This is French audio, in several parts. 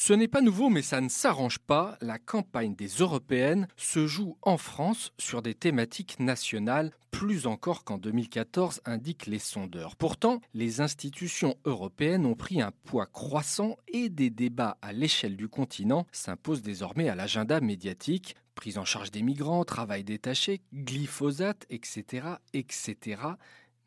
Ce n'est pas nouveau, mais ça ne s'arrange pas. La campagne des européennes se joue en France sur des thématiques nationales, plus encore qu'en 2014, indiquent les sondeurs. Pourtant, les institutions européennes ont pris un poids croissant et des débats à l'échelle du continent s'imposent désormais à l'agenda médiatique. Prise en charge des migrants, travail détaché, glyphosate, etc., etc.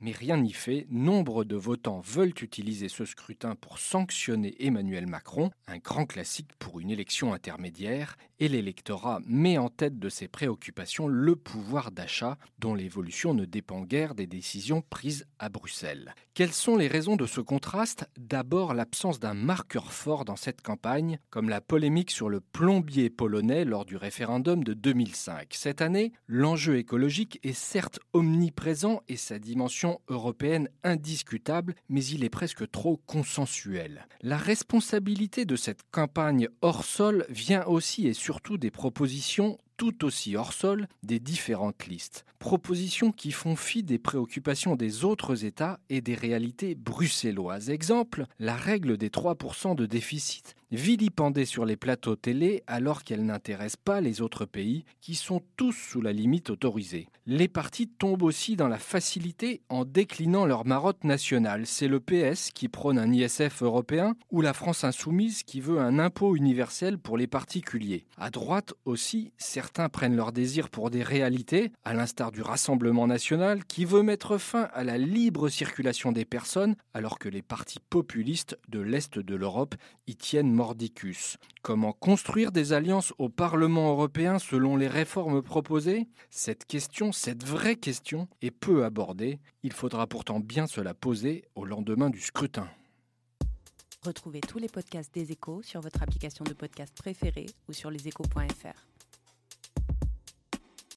Mais rien n'y fait, nombre de votants veulent utiliser ce scrutin pour sanctionner Emmanuel Macron, un grand classique pour une élection intermédiaire, et l'électorat met en tête de ses préoccupations le pouvoir d'achat, dont l'évolution ne dépend guère des décisions prises à Bruxelles. Quelles sont les raisons de ce contraste? D'abord l'absence d'un marqueur fort dans cette campagne, comme la polémique sur le plombier polonais lors du référendum de 2005. Cette année, l'enjeu écologique est certes omniprésent et sa dimension européenne indiscutable, mais il est presque trop consensuel. La responsabilité de cette campagne hors sol vient aussi et surtout des propositions tout aussi hors sol des différentes listes. Propositions qui font fi des préoccupations des autres États et des réalités bruxelloises. Exemple, la règle des 3% de déficit, vilipendée sur les plateaux télé alors qu'elle n'intéresse pas les autres pays qui sont tous sous la limite autorisée. Les partis tombent aussi dans la facilité en déclinant leur marotte nationale. C'est le PS qui prône un ISF européen ou la France insoumise qui veut un impôt universel pour les particuliers. À droite aussi, certains prennent leur désir pour des réalités, à l'instar du Rassemblement national, qui veut mettre fin à la libre circulation des personnes, alors que les partis populistes de l'Est de l'Europe y tiennent Comment construire des alliances au Parlement européen selon les réformes proposées? Cette question, cette vraie question, est peu abordée. Il faudra pourtant bien se la poser au lendemain du scrutin. Retrouvez tous les podcasts des échos sur votre application de podcast préférée ou sur leséchos.fr.